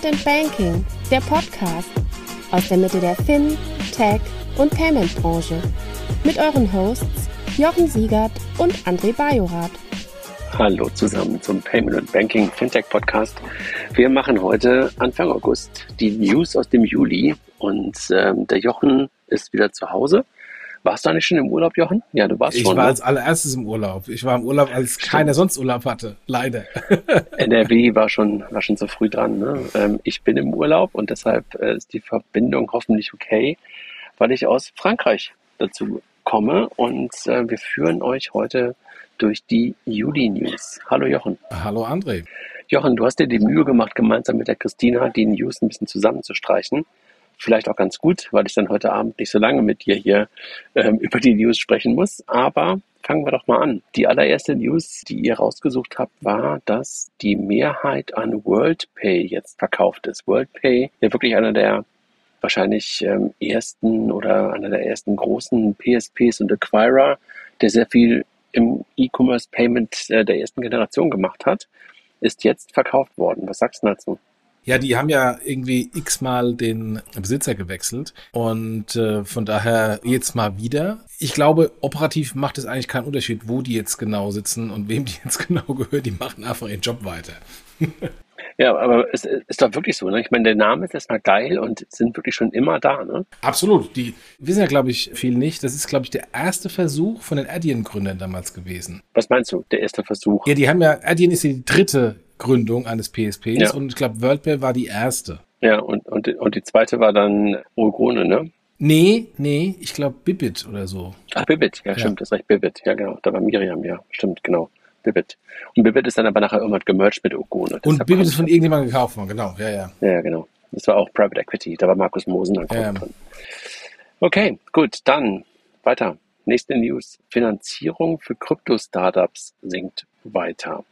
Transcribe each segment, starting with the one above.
Payment and Banking, der Podcast aus der Mitte der Fin, Tech und Payment Branche mit euren Hosts Jochen Siegert und André Bajorath. Hallo zusammen zum Payment and Banking Fintech Podcast. Wir machen heute Anfang August die News aus dem Juli und ähm, der Jochen ist wieder zu Hause. Warst du eigentlich schon im Urlaub, Jochen? Ja, du warst ich schon. Ich war ne? als allererstes im Urlaub. Ich war im Urlaub, als Stimmt. keiner sonst Urlaub hatte. Leider. NRW war schon, war schon so früh dran. Ne? Ähm, ich bin im Urlaub und deshalb äh, ist die Verbindung hoffentlich okay, weil ich aus Frankreich dazu komme und äh, wir führen euch heute durch die Juli-News. Hallo Jochen. Hallo André. Jochen, du hast dir die Mühe gemacht, gemeinsam mit der Christina die News ein bisschen zusammenzustreichen vielleicht auch ganz gut, weil ich dann heute Abend nicht so lange mit dir hier ähm, über die News sprechen muss. Aber fangen wir doch mal an. Die allererste News, die ihr rausgesucht habt, war, dass die Mehrheit an WorldPay jetzt verkauft ist. WorldPay, ja wirklich einer der wahrscheinlich ähm, ersten oder einer der ersten großen PSPs und Acquirer, der sehr viel im E-Commerce Payment äh, der ersten Generation gemacht hat, ist jetzt verkauft worden. Was sagst du dazu? Ja, die haben ja irgendwie x-mal den Besitzer gewechselt und äh, von daher jetzt mal wieder. Ich glaube, operativ macht es eigentlich keinen Unterschied, wo die jetzt genau sitzen und wem die jetzt genau gehört. Die machen einfach ihren Job weiter. Ja, aber es ist doch wirklich so. Ne? Ich meine, der Name ist erstmal geil und sind wirklich schon immer da. Ne? Absolut. Die wissen ja, glaube ich, viel nicht. Das ist, glaube ich, der erste Versuch von den Adyen-Gründern damals gewesen. Was meinst du, der erste Versuch? Ja, die haben ja, Adyen ist ja die dritte Gründung eines PSPs ja. und ich glaube, WorldPay war die erste. Ja, und, und, und die zweite war dann Urgrone, ne? Nee, nee, ich glaube Bibit oder so. Ach, Bibit, ja, ja, stimmt, das ist recht, Bibit, ja genau, da war Miriam, ja, stimmt, genau, Bibit. Und Bibit ist dann aber nachher irgendwann gemerged mit Urgrone. Und Bibit ist von irgendjemandem gekauft worden, genau, ja, ja. Ja, genau. Das war auch Private Equity, da war Markus Mosen dann ja, drin. Okay, gut, dann weiter. Nächste News. Finanzierung für Krypto-Startups sinkt weiter.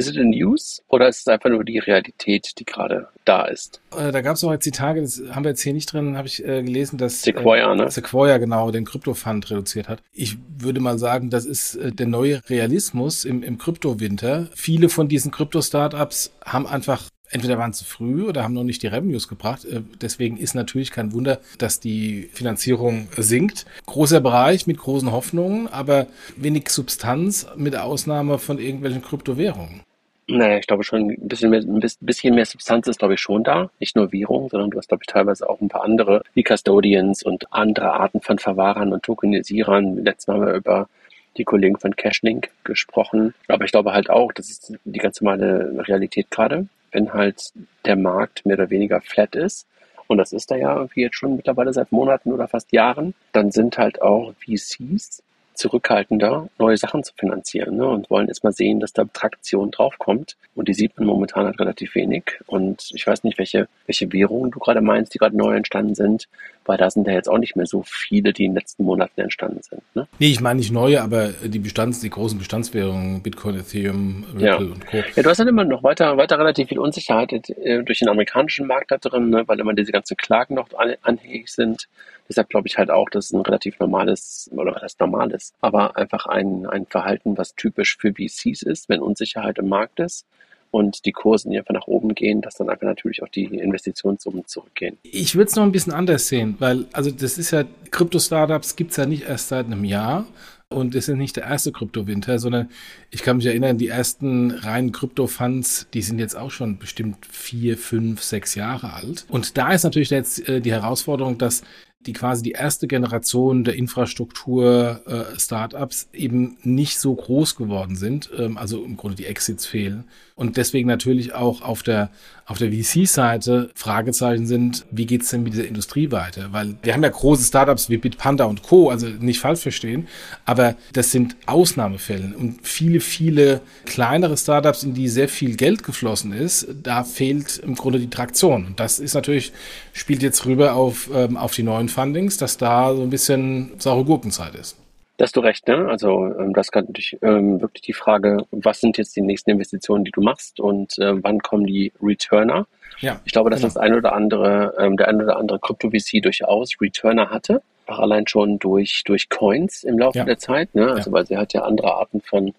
Ist es eine News oder ist es einfach nur die Realität, die gerade da ist? Äh, da gab es auch jetzt die Tage, das haben wir jetzt hier nicht drin, habe ich äh, gelesen, dass Sequoia, äh, ne? Sequoia genau den Krypto-Fund reduziert hat. Ich würde mal sagen, das ist äh, der neue Realismus im, im Kryptowinter. Viele von diesen Krypto-Startups haben einfach entweder waren zu früh oder haben noch nicht die Revenues gebracht. Äh, deswegen ist natürlich kein Wunder, dass die Finanzierung sinkt. Großer Bereich mit großen Hoffnungen, aber wenig Substanz mit Ausnahme von irgendwelchen Kryptowährungen. Naja, ich glaube schon, ein bisschen mehr, ein bisschen mehr Substanz ist, glaube ich, schon da. Nicht nur Währung, sondern du hast, glaube ich, teilweise auch ein paar andere, wie Custodians und andere Arten von Verwahrern und Tokenisierern. Letztes Mal haben wir über die Kollegen von Cashlink gesprochen. Aber ich glaube halt auch, das ist die ganz normale Realität gerade, wenn halt der Markt mehr oder weniger flat ist. Und das ist da ja irgendwie jetzt schon mittlerweile seit Monaten oder fast Jahren. Dann sind halt auch VCs zurückhaltender, neue Sachen zu finanzieren ne? und wollen erstmal sehen, dass da Traktion draufkommt. Und die sieht man momentan halt relativ wenig. Und ich weiß nicht, welche, welche Währungen du gerade meinst, die gerade neu entstanden sind, weil da sind ja jetzt auch nicht mehr so viele, die in den letzten Monaten entstanden sind. Ne? Nee, ich meine nicht neue, aber die Bestands, die großen Bestandswährungen, Bitcoin, Ethereum, Ripple ja. und Co. Ja, du hast halt immer noch weiter, weiter relativ viel Unsicherheit äh, durch den amerikanischen Markt da drin, ne? weil immer diese ganzen Klagen noch anhängig sind. Deshalb glaube ich halt auch, dass ein relativ normales, oder was heißt normales, aber einfach ein, ein Verhalten, was typisch für VCs ist, wenn Unsicherheit im Markt ist und die Kurse einfach nach oben gehen, dass dann einfach natürlich auch die Investitionssummen zurückgehen. Ich würde es noch ein bisschen anders sehen, weil also das ist ja, Krypto-Startups gibt es ja nicht erst seit einem Jahr und es ist nicht der erste Kryptowinter, sondern ich kann mich erinnern, die ersten reinen Krypto-Funds, die sind jetzt auch schon bestimmt vier, fünf, sechs Jahre alt. Und da ist natürlich jetzt äh, die Herausforderung, dass die quasi die erste Generation der Infrastruktur-Startups äh, eben nicht so groß geworden sind, ähm, also im Grunde die Exits fehlen und deswegen natürlich auch auf der auf der VC-Seite Fragezeichen sind, wie geht's denn mit dieser Industrie weiter? Weil wir haben ja große Startups wie Bitpanda und Co., also nicht falsch verstehen, aber das sind Ausnahmefälle und viele, viele kleinere Startups, in die sehr viel Geld geflossen ist, da fehlt im Grunde die Traktion. Und das ist natürlich, spielt jetzt rüber auf, ähm, auf die neuen Fundings, dass da so ein bisschen saure Gurkenzeit ist. Da hast du recht, ne? Also ähm, das kann natürlich ähm, wirklich die Frage, was sind jetzt die nächsten Investitionen, die du machst und äh, wann kommen die Returner? Ja, ich glaube, dass genau. das ein oder andere, ähm, der ein oder andere Krypto-VC durchaus Returner hatte, auch allein schon durch, durch Coins im Laufe ja. der Zeit, ne? Also ja. weil sie halt ja andere Arten von,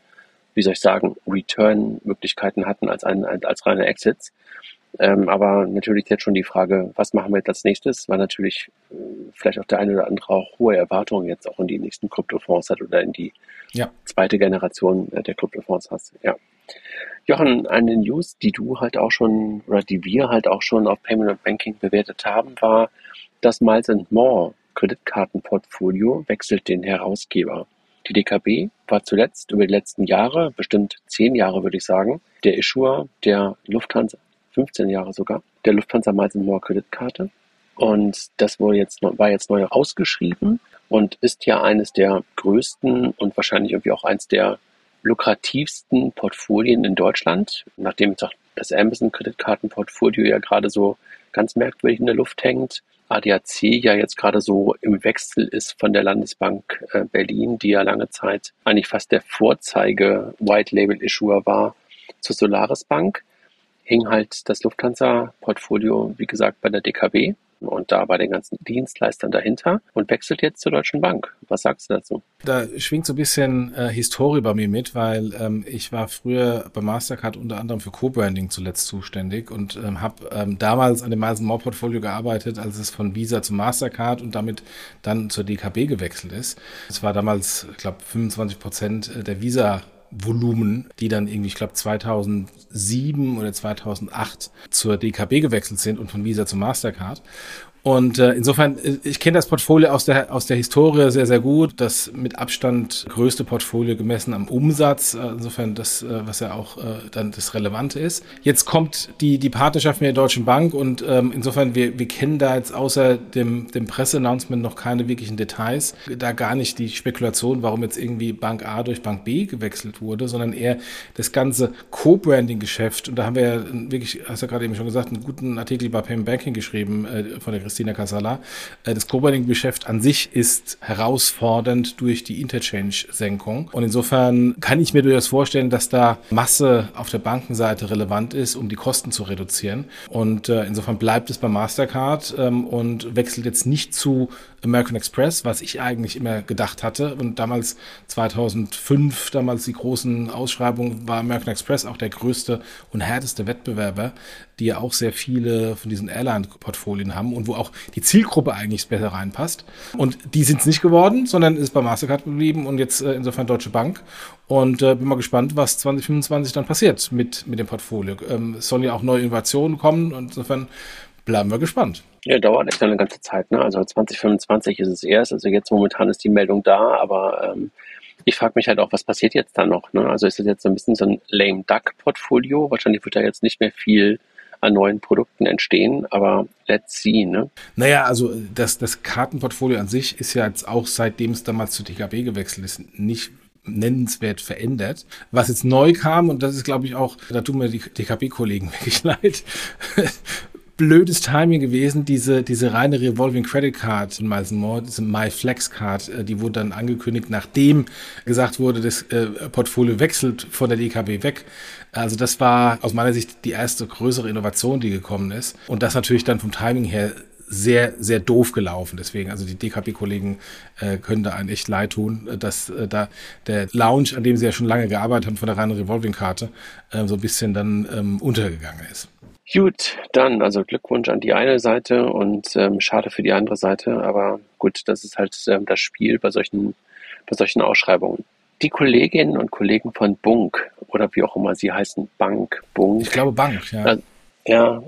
wie soll ich sagen, Return-Möglichkeiten hatten als, ein, als reine Exits. Ähm, aber natürlich jetzt schon die Frage, was machen wir jetzt als nächstes, weil natürlich äh, vielleicht auch der eine oder andere auch hohe Erwartungen jetzt auch in die nächsten Kryptofonds hat oder in die ja. zweite Generation äh, der Kryptofonds hat. Ja. Jochen, eine News, die du halt auch schon oder die wir halt auch schon auf Payment und Banking bewertet haben, war, dass Miles More Kreditkartenportfolio wechselt den Herausgeber. Die DKB war zuletzt über die letzten Jahre, bestimmt zehn Jahre würde ich sagen, der Issuer der Lufthansa, 15 Jahre sogar, der Lufthansa Miles More Kreditkarte. Und das wurde jetzt, war jetzt neu ausgeschrieben und ist ja eines der größten und wahrscheinlich irgendwie auch eines der lukrativsten Portfolien in Deutschland, nachdem jetzt auch das Amazon-Kreditkartenportfolio ja gerade so ganz merkwürdig in der Luft hängt. ADAC ja jetzt gerade so im Wechsel ist von der Landesbank äh, Berlin, die ja lange Zeit eigentlich fast der Vorzeige White Label Issuer war zur Solaris Bank, hing halt das Lufthansa-Portfolio, wie gesagt, bei der DKB und da bei den ganzen Dienstleistern dahinter und wechselt jetzt zur Deutschen Bank. Was sagst du dazu? Da schwingt so ein bisschen äh, Historie bei mir mit, weil ähm, ich war früher bei Mastercard unter anderem für Co-Branding zuletzt zuständig und ähm, habe ähm, damals an dem Miles More Portfolio gearbeitet, als es von Visa zu Mastercard und damit dann zur DKB gewechselt ist. Es war damals, ich glaube, 25 Prozent der Visa Volumen, die dann irgendwie, ich glaube, 2007 oder 2008 zur DKB gewechselt sind und von Visa zu Mastercard. Und äh, insofern, äh, ich kenne das Portfolio aus der, aus der Historie sehr, sehr gut. Das mit Abstand größte Portfolio gemessen am Umsatz. Äh, insofern das, äh, was ja auch äh, dann das Relevante ist. Jetzt kommt die, die Partnerschaft mit der Deutschen Bank und ähm, insofern, wir, wir kennen da jetzt außer dem, dem Presseannouncement noch keine wirklichen Details. Da gar nicht die Spekulation, warum jetzt irgendwie Bank A durch Bank B gewechselt wurde, sondern eher das ganze Co-Branding-Geschäft. Und da haben wir ja wirklich, hast du ja gerade eben schon gesagt, einen guten Artikel bei Payment Banking geschrieben äh, von der Christina Casala. Äh, das Co-Branding-Geschäft an sich ist herausfordernd durch die Interchange-Senkung. Und insofern kann ich mir durchaus vorstellen, dass da Masse auf der Bankenseite relevant ist, um die Kosten zu reduzieren. Und äh, insofern bleibt es bei Mastercard ähm, und wechselt jetzt nicht zu American Express, was ich eigentlich immer gedacht hatte. Und damals 2005, damals die großen Ausschreibungen, war American Express auch der größte und härteste Wettbewerber, die ja auch sehr viele von diesen Airline-Portfolien haben und wo auch die Zielgruppe eigentlich besser reinpasst. Und die sind es nicht geworden, sondern ist bei Mastercard geblieben und jetzt äh, insofern Deutsche Bank. Und äh, bin mal gespannt, was 2025 dann passiert mit, mit dem Portfolio. Ähm, es sollen ja auch neue Innovationen kommen und insofern bleiben wir gespannt. Ja, dauert echt eine ganze Zeit. Ne? Also 2025 ist es erst. Also jetzt momentan ist die Meldung da, aber ähm, ich frage mich halt auch, was passiert jetzt da noch? Ne? Also ist das jetzt so ein bisschen so ein lame duck Portfolio? Wahrscheinlich wird da jetzt nicht mehr viel an neuen Produkten entstehen, aber let's see. Ne? Naja, also das, das Kartenportfolio an sich ist ja jetzt auch seitdem es damals zu TKB gewechselt ist, nicht nennenswert verändert. Was jetzt neu kam, und das ist, glaube ich, auch, da tun mir die DKB-Kollegen wirklich leid, blödes Timing gewesen, diese, diese reine Revolving Credit Card in Miles More, diese MyFlex Card, äh, die wurde dann angekündigt, nachdem gesagt wurde, das äh, Portfolio wechselt von der DKB weg. Also das war aus meiner Sicht die erste größere Innovation, die gekommen ist. Und das natürlich dann vom Timing her sehr, sehr doof gelaufen. Deswegen, also die DKB-Kollegen äh, können da einen echt leid tun, äh, dass äh, da der Lounge, an dem sie ja schon lange gearbeitet haben, von der reinen Revolving-Karte, äh, so ein bisschen dann ähm, untergegangen ist. Gut, dann also Glückwunsch an die eine Seite und ähm, schade für die andere Seite, aber gut, das ist halt ähm, das Spiel bei solchen, bei solchen Ausschreibungen. Die Kolleginnen und Kollegen von Bunk oder wie auch immer sie heißen, Bank, Bunk. Ich glaube Bank, ja. Äh, ja,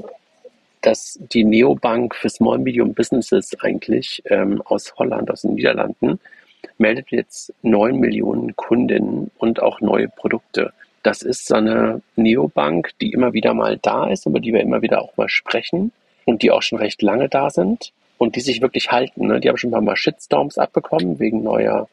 dass die Neobank für Small Medium Businesses eigentlich ähm, aus Holland, aus den Niederlanden, meldet jetzt neun Millionen Kundinnen und auch neue Produkte. Das ist so eine Neobank, die immer wieder mal da ist, über die wir immer wieder auch mal sprechen und die auch schon recht lange da sind und die sich wirklich halten. Ne? Die haben schon ein paar Mal Shitstorms abbekommen wegen neuer,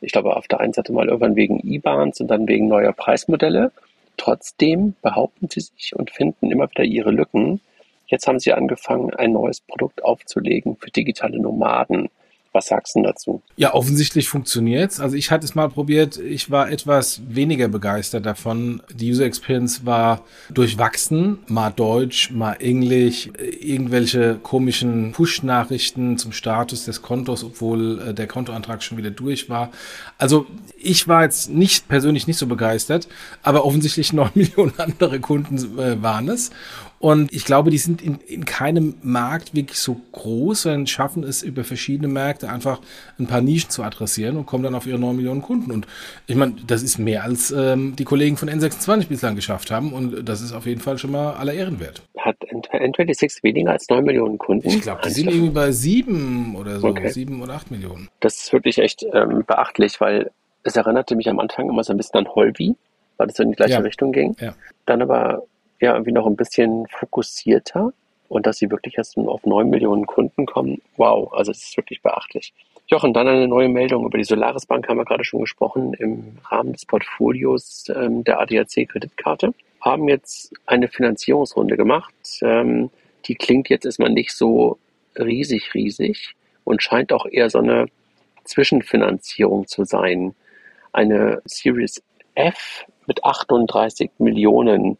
ich glaube auf der einen Seite mal irgendwann wegen IBANs und dann wegen neuer Preismodelle. Trotzdem behaupten sie sich und finden immer wieder ihre Lücken. Jetzt haben sie angefangen, ein neues Produkt aufzulegen für digitale Nomaden. Was sagst du dazu? Ja, offensichtlich funktioniert's. Also ich hatte es mal probiert. Ich war etwas weniger begeistert davon. Die User Experience war durchwachsen. Mal Deutsch, mal Englisch, irgendwelche komischen Push-Nachrichten zum Status des Kontos, obwohl äh, der Kontoantrag schon wieder durch war. Also ich war jetzt nicht persönlich nicht so begeistert, aber offensichtlich neun Millionen andere Kunden äh, waren es. Und ich glaube, die sind in, in keinem Markt wirklich so groß, sondern schaffen es über verschiedene Märkte einfach ein paar Nischen zu adressieren und kommen dann auf ihre 9 Millionen Kunden. Und ich meine, das ist mehr als ähm, die Kollegen von N26 bislang geschafft haben. Und das ist auf jeden Fall schon mal aller Ehren wert. Hat N26 weniger als 9 Millionen Kunden? Ich glaube, die sind irgendwie bei 7 oder so, okay. 7 oder 8 Millionen. Das ist wirklich echt ähm, beachtlich, weil es erinnerte mich am Anfang immer so ein bisschen an Holby, weil es so in die gleiche ja. Richtung ging. Ja. Dann aber ja irgendwie noch ein bisschen fokussierter und dass sie wirklich erst auf 9 Millionen Kunden kommen. Wow, also das ist wirklich beachtlich. Jochen, dann eine neue Meldung über die Solaris Bank haben wir gerade schon gesprochen im Rahmen des Portfolios ähm, der ADAC Kreditkarte. Haben jetzt eine Finanzierungsrunde gemacht. Ähm, die klingt jetzt erstmal nicht so riesig, riesig und scheint auch eher so eine Zwischenfinanzierung zu sein. Eine Series F mit 38 Millionen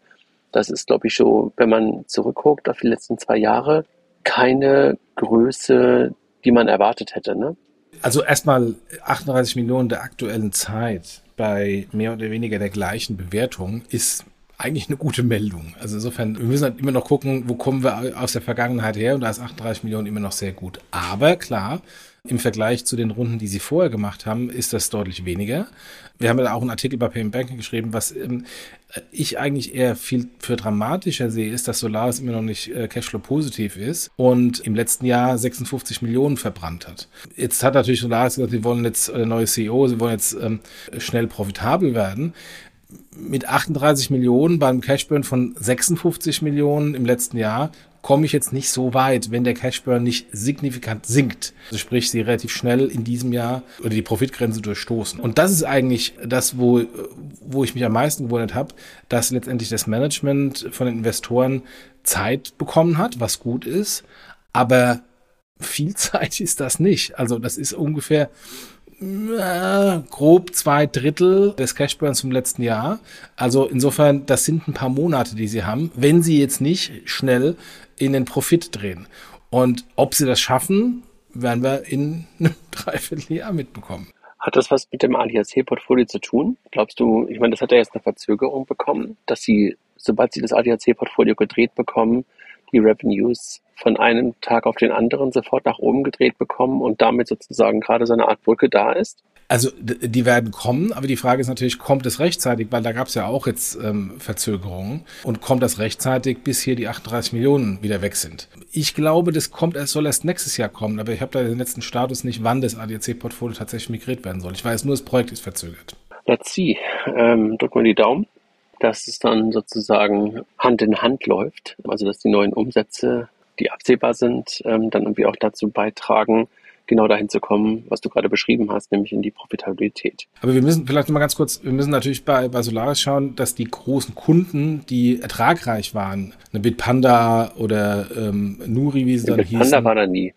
das ist, glaube ich, schon, wenn man zurückguckt auf die letzten zwei Jahre, keine Größe, die man erwartet hätte. Ne? Also erstmal 38 Millionen der aktuellen Zeit bei mehr oder weniger der gleichen Bewertung ist eigentlich eine gute Meldung. Also insofern, wir müssen halt immer noch gucken, wo kommen wir aus der Vergangenheit her und da ist 38 Millionen immer noch sehr gut. Aber klar, im Vergleich zu den Runden, die sie vorher gemacht haben, ist das deutlich weniger. Wir haben ja auch einen Artikel bei Payment Banking geschrieben, was ähm, ich eigentlich eher viel für dramatischer sehe, ist, dass Solaris immer noch nicht äh, Cashflow positiv ist und im letzten Jahr 56 Millionen verbrannt hat. Jetzt hat natürlich Solaris gesagt, sie wollen jetzt, äh, neue CEO, sie wollen jetzt ähm, schnell profitabel werden mit 38 Millionen beim Cashburn von 56 Millionen im letzten Jahr komme ich jetzt nicht so weit, wenn der Cashburn nicht signifikant sinkt. Also sprich, sie relativ schnell in diesem Jahr oder die Profitgrenze durchstoßen. Und das ist eigentlich das, wo, wo ich mich am meisten gewundert habe, dass letztendlich das Management von den Investoren Zeit bekommen hat, was gut ist. Aber viel Zeit ist das nicht. Also das ist ungefähr äh, grob zwei Drittel des Cashburns vom letzten Jahr. Also insofern, das sind ein paar Monate, die sie haben, wenn sie jetzt nicht schnell in den Profit drehen. Und ob sie das schaffen, werden wir in einem Dreivierteljahr mitbekommen. Hat das was mit dem ADAC-Portfolio zu tun? Glaubst du, ich meine, das hat ja jetzt eine Verzögerung bekommen, dass sie, sobald sie das ADAC-Portfolio gedreht bekommen, die Revenues von einem Tag auf den anderen sofort nach oben gedreht bekommen und damit sozusagen gerade so eine Art Brücke da ist? Also die werden kommen, aber die Frage ist natürlich, kommt es rechtzeitig, weil da gab es ja auch jetzt ähm, Verzögerungen und kommt das rechtzeitig, bis hier die 38 Millionen wieder weg sind. Ich glaube, das kommt erst soll erst nächstes Jahr kommen, aber ich habe da den letzten Status nicht, wann das ADAC-Portfolio tatsächlich migriert werden soll. Ich weiß nur, das Projekt ist verzögert. Let's see. Ähm, drücken wir die Daumen dass es dann sozusagen Hand in Hand läuft. Also dass die neuen Umsätze, die absehbar sind, ähm, dann irgendwie auch dazu beitragen, genau dahin zu kommen, was du gerade beschrieben hast, nämlich in die Profitabilität. Aber wir müssen vielleicht nochmal ganz kurz, wir müssen natürlich bei, bei Solaris schauen, dass die großen Kunden, die ertragreich waren, eine Bitpanda oder ähm, Nuri, wie sie dann Bitpanda hießen. Bitpanda war da nie.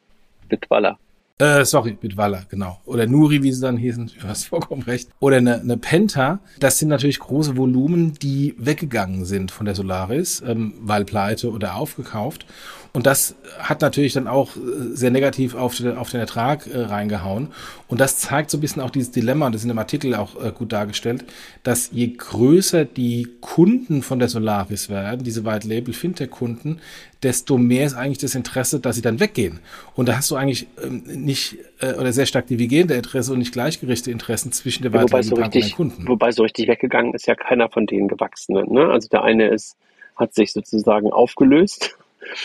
Bitwalla. Äh, sorry, Bitwalla, genau. Oder Nuri, wie sie dann hießen. Du hast vollkommen recht. Oder eine, eine Penta. Das sind natürlich große Volumen, die weggegangen sind von der Solaris, ähm, weil pleite oder aufgekauft. Und das hat natürlich dann auch äh, sehr negativ auf, den, auf den Ertrag äh, reingehauen. Und das zeigt so ein bisschen auch dieses Dilemma, und das ist in dem Artikel auch äh, gut dargestellt, dass je größer die Kunden von der Solaris werden, diese White Label Fintech-Kunden, desto mehr ist eigentlich das Interesse, dass sie dann weggehen. Und da hast du eigentlich ähm, nicht äh, oder sehr stark divergierende Interesse und nicht gleichgerichtete Interessen zwischen der ja, White Label so richtig, und den Kunden. Wobei so richtig weggegangen ist ja keiner von denen Gewachsenen. Ne? Also der eine ist, hat sich sozusagen aufgelöst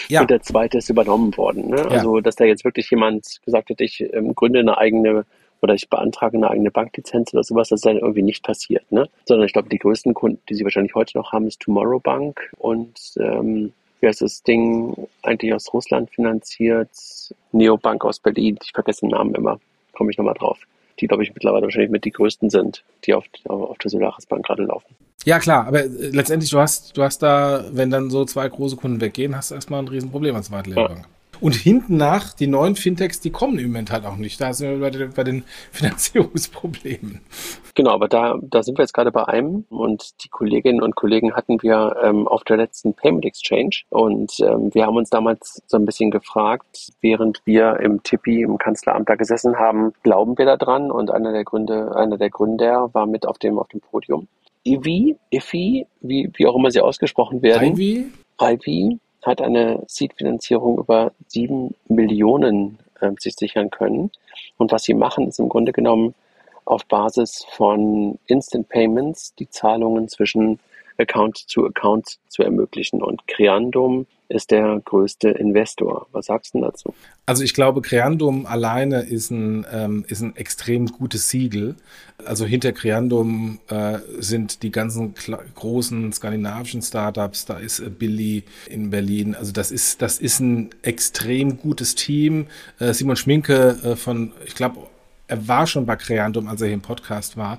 ja. Und der zweite ist übernommen worden. Ne? Ja. Also, dass da jetzt wirklich jemand gesagt hat, ich ähm, gründe eine eigene oder ich beantrage eine eigene Banklizenz oder sowas, das ist dann irgendwie nicht passiert. Ne? Sondern ich glaube, die größten Kunden, die sie wahrscheinlich heute noch haben, ist Tomorrow Bank und ähm, wie heißt das Ding eigentlich aus Russland finanziert? Neobank aus Berlin, ich vergesse den Namen immer, komme ich nochmal drauf. Die, glaube ich, mittlerweile wahrscheinlich mit die größten sind, die auf, auf der Solaris Bank gerade laufen. Ja, klar, aber äh, letztendlich, du hast, du hast da, wenn dann so zwei große Kunden weggehen, hast du erstmal ein Riesenproblem als Weitlehrbank. Ja. Und hinten nach, die neuen Fintechs, die kommen im Moment halt auch nicht. Da sind wir bei den, bei den Finanzierungsproblemen. Genau, aber da, da sind wir jetzt gerade bei einem und die Kolleginnen und Kollegen hatten wir ähm, auf der letzten Payment Exchange und ähm, wir haben uns damals so ein bisschen gefragt, während wir im Tippi im Kanzleramt da gesessen haben, glauben wir da dran? Und einer der Gründe, einer der Gründer war mit auf dem, auf dem Podium. Ivy, Iffy, wie, wie auch immer sie ausgesprochen werden. Ivy? Ivy. Hat eine Seed-Finanzierung über sieben Millionen äh, sich sichern können. Und was sie machen, ist im Grunde genommen auf Basis von Instant Payments die Zahlungen zwischen Account zu Account zu ermöglichen. Und Creandum ist der größte Investor. Was sagst du dazu? Also ich glaube, Creandum alleine ist ein, ähm, ist ein extrem gutes Siegel. Also hinter Creandum äh, sind die ganzen großen skandinavischen Startups, da ist äh, Billy in Berlin. Also das ist, das ist ein extrem gutes Team. Äh, Simon Schminke äh, von, ich glaube, er war schon bei Creandum, als er hier im Podcast war,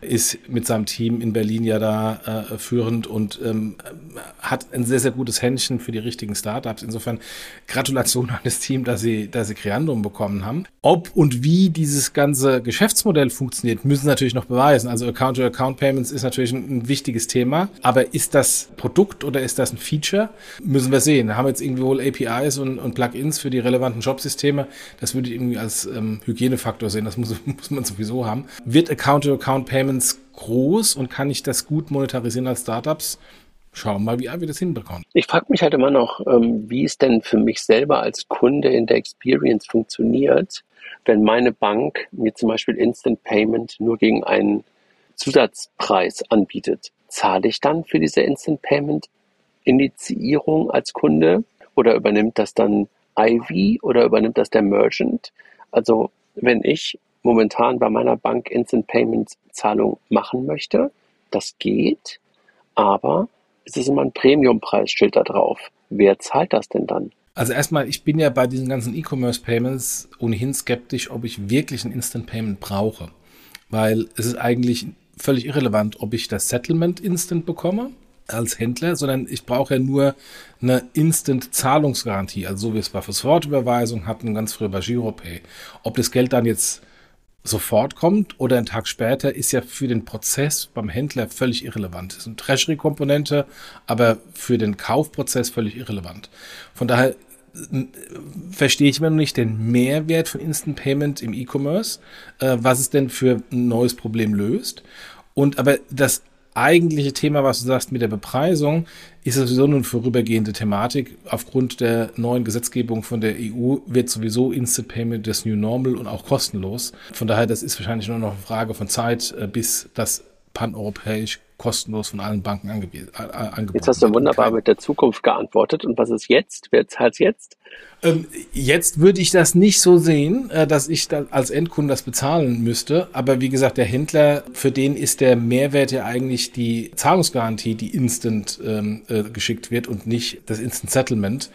ist mit seinem Team in Berlin ja da äh, führend und ähm, hat ein sehr, sehr gutes Händchen für die richtigen Startups. Insofern Gratulation an das Team, dass sie, dass sie Creandum bekommen haben. Ob und wie dieses ganze Geschäftsmodell funktioniert, müssen natürlich noch beweisen. Also Account-to-Account-Payments ist natürlich ein, ein, wichtiges Thema. Aber ist das Produkt oder ist das ein Feature? Müssen wir sehen. Da haben wir jetzt irgendwie wohl APIs und, und Plugins für die relevanten Jobsysteme. Das würde ich irgendwie als ähm, Hygienefaktor sehen. Das muss, muss man sowieso haben. Wird Account-to-Account-Payments groß und kann ich das gut monetarisieren als Startups? Schauen wir mal, wie wir das hinbekommen. Ich frage mich halt immer noch, ähm, wie es denn für mich selber als Kunde in der Experience funktioniert, wenn meine Bank mir zum Beispiel Instant Payment nur gegen einen Zusatzpreis anbietet. Zahle ich dann für diese Instant Payment Initiierung als Kunde oder übernimmt das dann Ivy oder übernimmt das der Merchant? Also wenn ich momentan bei meiner Bank Instant Payment Zahlung machen möchte, das geht, aber es ist immer ein Premium-Preisschild da drauf. Wer zahlt das denn dann? Also erstmal, ich bin ja bei diesen ganzen E-Commerce-Payments ohnehin skeptisch, ob ich wirklich ein Instant Payment brauche. Weil es ist eigentlich völlig irrelevant, ob ich das Settlement instant bekomme als Händler, sondern ich brauche ja nur eine Instant-Zahlungsgarantie, also so wie es bei Sofortüberweisung hatten, ganz früher bei Giropay. Ob das Geld dann jetzt sofort kommt oder einen Tag später, ist ja für den Prozess beim Händler völlig irrelevant. Das ist eine Treasury-Komponente, aber für den Kaufprozess völlig irrelevant. Von daher äh, verstehe ich immer noch nicht den Mehrwert von Instant Payment im E-Commerce, äh, was es denn für ein neues Problem löst. Und aber das eigentliche Thema, was du sagst mit der Bepreisung, ist sowieso nur eine vorübergehende Thematik. Aufgrund der neuen Gesetzgebung von der EU wird sowieso Instant Payment das New Normal und auch kostenlos. Von daher, das ist wahrscheinlich nur noch eine Frage von Zeit, äh, bis das paneuropäisch kostenlos von allen Banken angeboten wird. Jetzt hast du wunderbar mit der Zukunft geantwortet. Und was ist jetzt? Wer zahlt jetzt? Ähm, jetzt würde ich das nicht so sehen, äh, dass ich da als Endkunde das bezahlen müsste. Aber wie gesagt, der Händler, für den ist der Mehrwert ja eigentlich die Zahlungsgarantie, die instant ähm, äh, geschickt wird und nicht das Instant Settlement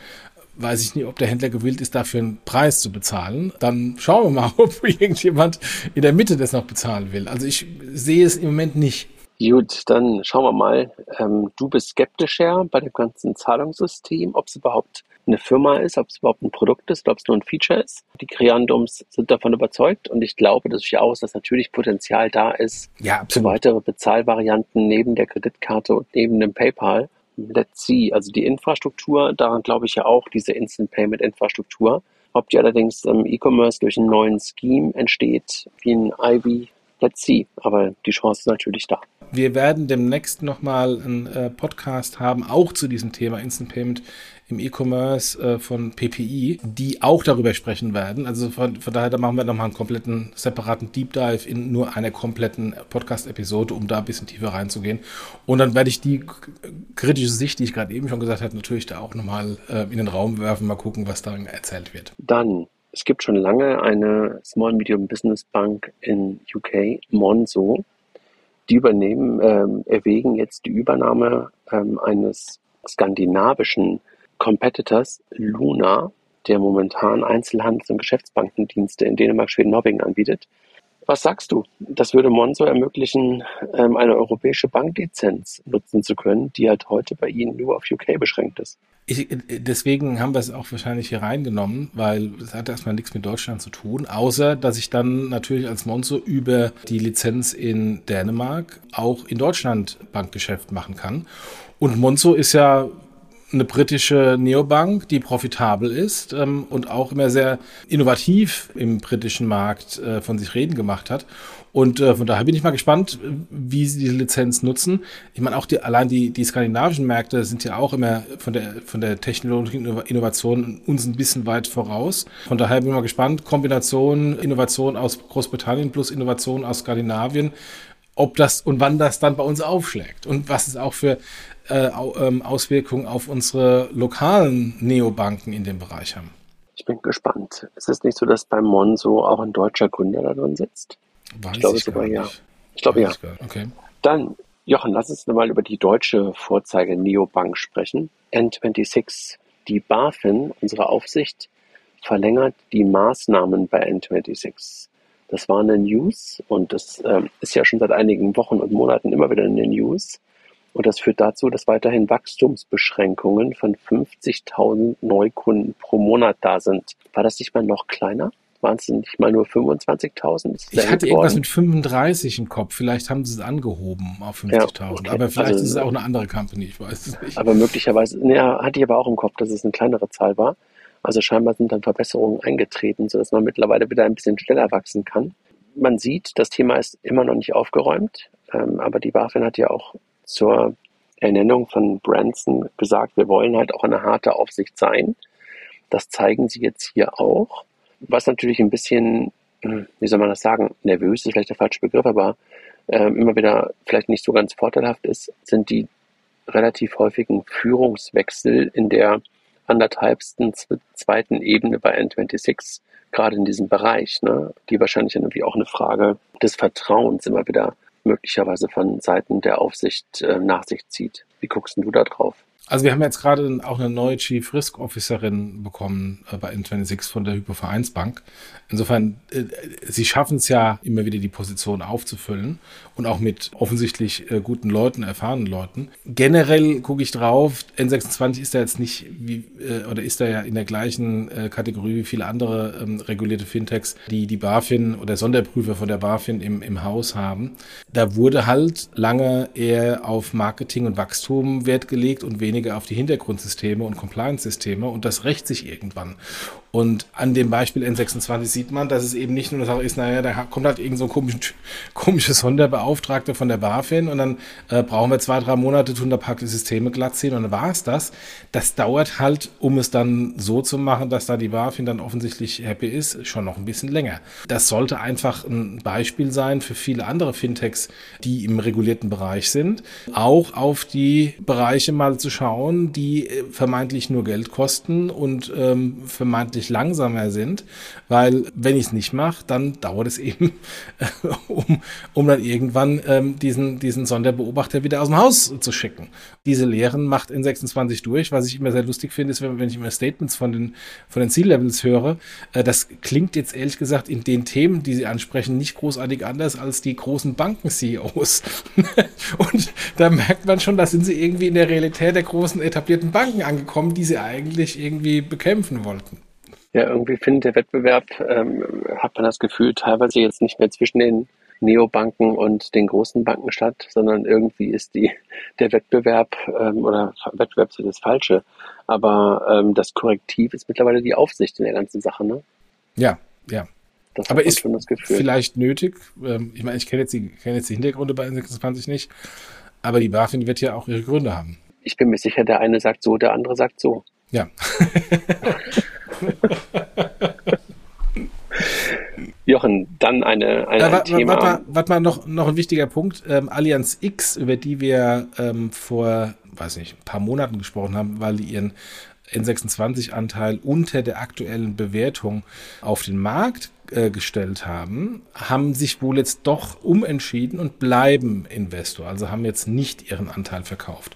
weiß ich nicht, ob der Händler gewillt ist, dafür einen Preis zu bezahlen. Dann schauen wir mal, ob irgendjemand in der Mitte das noch bezahlen will. Also ich sehe es im Moment nicht. Gut, dann schauen wir mal. Ähm, du bist skeptischer bei dem ganzen Zahlungssystem, ob es überhaupt eine Firma ist, ob es überhaupt ein Produkt ist, ob es nur ein Feature ist. Die Creandums sind davon überzeugt und ich glaube durchaus, dass natürlich Potenzial da ist ja, für weitere Bezahlvarianten neben der Kreditkarte und neben dem PayPal. Let's see. Also die Infrastruktur, daran glaube ich ja auch, diese Instant Payment Infrastruktur. Ob die allerdings im E-Commerce durch einen neuen Scheme entsteht, wie ein Ivy, let's see. Aber die Chance ist natürlich da. Wir werden demnächst nochmal einen äh, Podcast haben, auch zu diesem Thema Instant Payment im E-Commerce äh, von PPI, die auch darüber sprechen werden. Also von, von daher, da machen wir nochmal einen kompletten separaten Deep Dive in nur einer kompletten Podcast-Episode, um da ein bisschen tiefer reinzugehen. Und dann werde ich die kritische Sicht, die ich gerade eben schon gesagt habe, natürlich da auch nochmal äh, in den Raum werfen, mal gucken, was da erzählt wird. Dann es gibt schon lange eine Small Medium Business Bank in UK, Monzo, die übernehmen, ähm, erwägen jetzt die Übernahme ähm, eines skandinavischen Competitors, Luna, der momentan Einzelhandels- und Geschäftsbankendienste in Dänemark, Schweden, Norwegen anbietet. Was sagst du? Das würde Monzo ermöglichen, ähm, eine europäische Banklizenz nutzen zu können, die halt heute bei Ihnen nur auf UK beschränkt ist. Ich, deswegen haben wir es auch wahrscheinlich hier reingenommen, weil es hat erstmal nichts mit Deutschland zu tun, außer dass ich dann natürlich als Monzo über die Lizenz in Dänemark auch in Deutschland Bankgeschäft machen kann. Und Monzo ist ja eine britische Neobank, die profitabel ist ähm, und auch immer sehr innovativ im britischen Markt äh, von sich reden gemacht hat. Und äh, von daher bin ich mal gespannt, wie sie diese Lizenz nutzen. Ich meine, auch die, allein die, die skandinavischen Märkte sind ja auch immer von der, von der technologischen Innovation uns ein bisschen weit voraus. Von daher bin ich mal gespannt. Kombination Innovation aus Großbritannien plus Innovation aus Skandinavien ob das und wann das dann bei uns aufschlägt und was es auch für äh, ähm, Auswirkungen auf unsere lokalen Neobanken in dem Bereich haben. Ich bin gespannt. Ist es nicht so, dass beim Monzo auch ein deutscher Gründer da drin sitzt? Weiß ich glaube ich sogar ja. Ich glaube ja. Okay. Dann, Jochen, lass uns mal über die deutsche Vorzeige Neobank sprechen. N26. Die BaFin, unsere Aufsicht, verlängert die Maßnahmen bei N26. Das war eine News und das ähm, ist ja schon seit einigen Wochen und Monaten immer wieder in den News. Und das führt dazu, dass weiterhin Wachstumsbeschränkungen von 50.000 Neukunden pro Monat da sind. War das nicht mal noch kleiner? Waren es nicht mal nur 25.000? Ich hatte irgendwas mit 35 im Kopf. Vielleicht haben sie es angehoben auf 50.000. Ja, okay. Aber vielleicht also, ist es auch eine andere Company. Ich weiß es nicht. Aber möglicherweise, ja, hatte ich aber auch im Kopf, dass es eine kleinere Zahl war. Also scheinbar sind dann Verbesserungen eingetreten, sodass man mittlerweile wieder ein bisschen schneller wachsen kann. Man sieht, das Thema ist immer noch nicht aufgeräumt, ähm, aber die BaFin hat ja auch zur Ernennung von Branson gesagt, wir wollen halt auch eine harte Aufsicht sein. Das zeigen sie jetzt hier auch. Was natürlich ein bisschen, hm, wie soll man das sagen, nervös ist vielleicht der falsche Begriff, aber äh, immer wieder vielleicht nicht so ganz vorteilhaft ist, sind die relativ häufigen Führungswechsel in der anderthalbsten zweiten Ebene bei N26, gerade in diesem Bereich, ne, die wahrscheinlich irgendwie auch eine Frage des Vertrauens immer wieder möglicherweise von Seiten der Aufsicht äh, nach sich zieht. Wie guckst du da drauf? Also wir haben jetzt gerade auch eine neue Chief Risk Officerin bekommen äh, bei N26 von der Hypovereinsbank. Insofern, äh, sie schaffen es ja immer wieder die Position aufzufüllen und auch mit offensichtlich äh, guten Leuten, erfahrenen Leuten. Generell gucke ich drauf, N26 ist da jetzt nicht wie, oder ist da ja in der gleichen Kategorie wie viele andere ähm, regulierte Fintechs, die die BaFin oder Sonderprüfer von der BaFin im, im Haus haben. Da wurde halt lange eher auf Marketing und Wachstum Wert gelegt und weniger weniger auf die Hintergrundsysteme und Compliance-Systeme und das rächt sich irgendwann. Und an dem Beispiel N26 sieht man, dass es eben nicht nur eine Sache ist, naja, da kommt halt irgend so ein komisch, komisches Sonderbeauftragter von der BaFin und dann äh, brauchen wir zwei, drei Monate, tun da paar Systeme glatt ziehen und dann war es das. Das dauert halt, um es dann so zu machen, dass da die BaFin dann offensichtlich happy ist, schon noch ein bisschen länger. Das sollte einfach ein Beispiel sein für viele andere Fintechs, die im regulierten Bereich sind, auch auf die Bereiche mal zu schauen, die äh, vermeintlich nur Geld kosten und ähm, vermeintlich deutlich langsamer sind, weil wenn ich es nicht mache, dann dauert es eben, um, um dann irgendwann ähm, diesen, diesen Sonderbeobachter wieder aus dem Haus zu schicken. Diese Lehren macht in 26 durch. Was ich immer sehr lustig finde, ist, wenn, wenn ich immer Statements von den, von den C-Levels höre, äh, das klingt jetzt ehrlich gesagt in den Themen, die sie ansprechen, nicht großartig anders als die großen Banken-CEOs. Und da merkt man schon, da sind sie irgendwie in der Realität der großen etablierten Banken angekommen, die sie eigentlich irgendwie bekämpfen wollten. Ja, irgendwie findet der Wettbewerb, ähm, hat man das Gefühl, teilweise jetzt nicht mehr zwischen den Neobanken und den großen Banken statt, sondern irgendwie ist die, der Wettbewerb ähm, oder Wettbewerb ist das Falsche, aber ähm, das Korrektiv ist mittlerweile die Aufsicht in der ganzen Sache, ne? Ja, ja. Das aber ist vielleicht nötig. Ähm, ich meine, ich kenne jetzt, die, kenn jetzt die Hintergründe bei N26 nicht, aber die BaFin wird ja auch ihre Gründe haben. Ich bin mir sicher, der eine sagt so, der andere sagt so. Ja. Jochen, dann eine, eine äh, ein Thema. Warte mal, wart mal noch, noch ein wichtiger Punkt. Ähm, Allianz X, über die wir ähm, vor, weiß nicht, ein paar Monaten gesprochen haben, weil die ihren N26-Anteil unter der aktuellen Bewertung auf den Markt äh, gestellt haben, haben sich wohl jetzt doch umentschieden und bleiben Investor, also haben jetzt nicht ihren Anteil verkauft.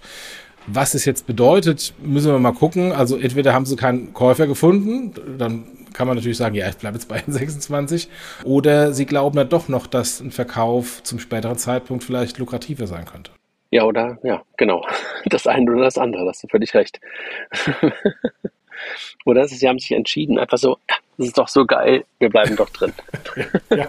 Was es jetzt bedeutet, müssen wir mal gucken. Also entweder haben sie keinen Käufer gefunden, dann kann man natürlich sagen, ja, ich bleibe jetzt bei 26. Oder sie glauben ja doch noch, dass ein Verkauf zum späteren Zeitpunkt vielleicht lukrativer sein könnte. Ja, oder? Ja, genau. Das eine oder das andere, das hast du völlig recht. oder sie haben sich entschieden, einfach so, das ist doch so geil, wir bleiben doch drin. ja.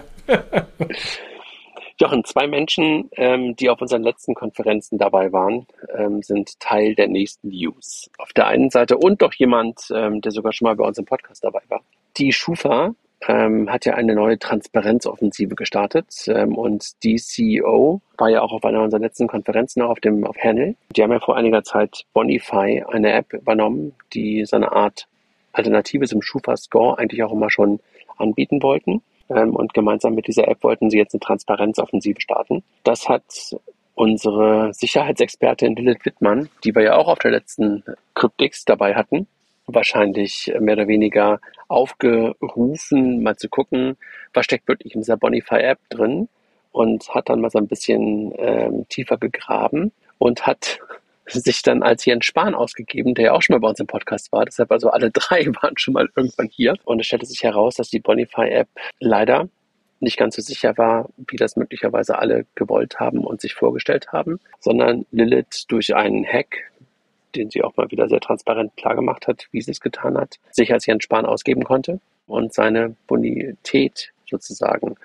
Jochen, zwei Menschen, ähm, die auf unseren letzten Konferenzen dabei waren, ähm, sind Teil der nächsten News. Auf der einen Seite und doch jemand, ähm, der sogar schon mal bei uns im Podcast dabei war. Die Schufa ähm, hat ja eine neue Transparenzoffensive gestartet ähm, und die CEO war ja auch auf einer unserer letzten Konferenzen auch auf dem auf Hernel. Die haben ja vor einiger Zeit Bonify, eine App übernommen, die so eine Art Alternative zum Schufa Score eigentlich auch immer schon anbieten wollten. Ähm, und gemeinsam mit dieser App wollten sie jetzt eine Transparenzoffensive starten. Das hat unsere Sicherheitsexpertin Lilith Wittmann, die wir ja auch auf der letzten Cryptix dabei hatten, wahrscheinlich mehr oder weniger aufgerufen, mal zu gucken, was steckt wirklich in dieser Bonify-App drin und hat dann mal so ein bisschen ähm, tiefer gegraben und hat sich dann als Jens Spahn ausgegeben, der ja auch schon mal bei uns im Podcast war. Deshalb also alle drei waren schon mal irgendwann hier. Und es stellte sich heraus, dass die Bonify-App leider nicht ganz so sicher war, wie das möglicherweise alle gewollt haben und sich vorgestellt haben, sondern Lilith durch einen Hack, den sie auch mal wieder sehr transparent klargemacht hat, wie sie es getan hat, sich als Jens Spahn ausgeben konnte und seine Bonität sozusagen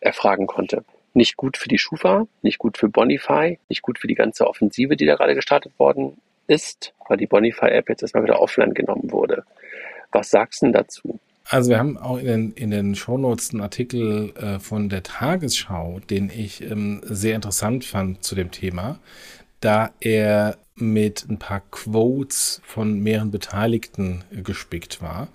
erfragen konnte. Nicht gut für die Schufa, nicht gut für Bonify, nicht gut für die ganze Offensive, die da gerade gestartet worden ist, weil die Bonify-App jetzt erstmal wieder offline genommen wurde. Was sagst du denn dazu? Also wir haben auch in den, in den Shownotes einen Artikel äh, von der Tagesschau, den ich ähm, sehr interessant fand zu dem Thema, da er mit ein paar Quotes von mehreren Beteiligten äh, gespickt war.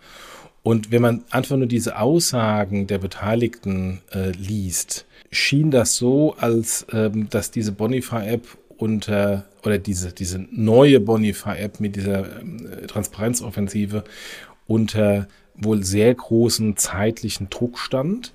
Und wenn man einfach nur diese Aussagen der Beteiligten äh, liest, schien das so, als ähm, dass diese Bonify-App unter oder diese, diese neue Bonify-App mit dieser ähm, Transparenzoffensive unter wohl sehr großen zeitlichen Druck stand.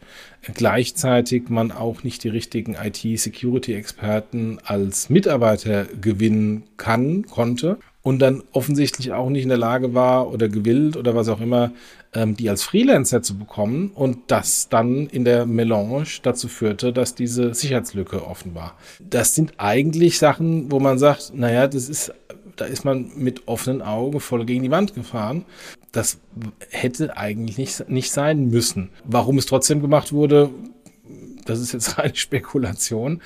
Gleichzeitig man auch nicht die richtigen IT-Security-Experten als Mitarbeiter gewinnen kann, konnte und dann offensichtlich auch nicht in der Lage war oder gewillt oder was auch immer, ähm, die als Freelancer zu bekommen und das dann in der Melange dazu führte, dass diese Sicherheitslücke offen war. Das sind eigentlich Sachen, wo man sagt, naja, das ist da ist man mit offenen Augen voll gegen die Wand gefahren. Das hätte eigentlich nicht, nicht sein müssen. Warum es trotzdem gemacht wurde, das ist jetzt reine Spekulation.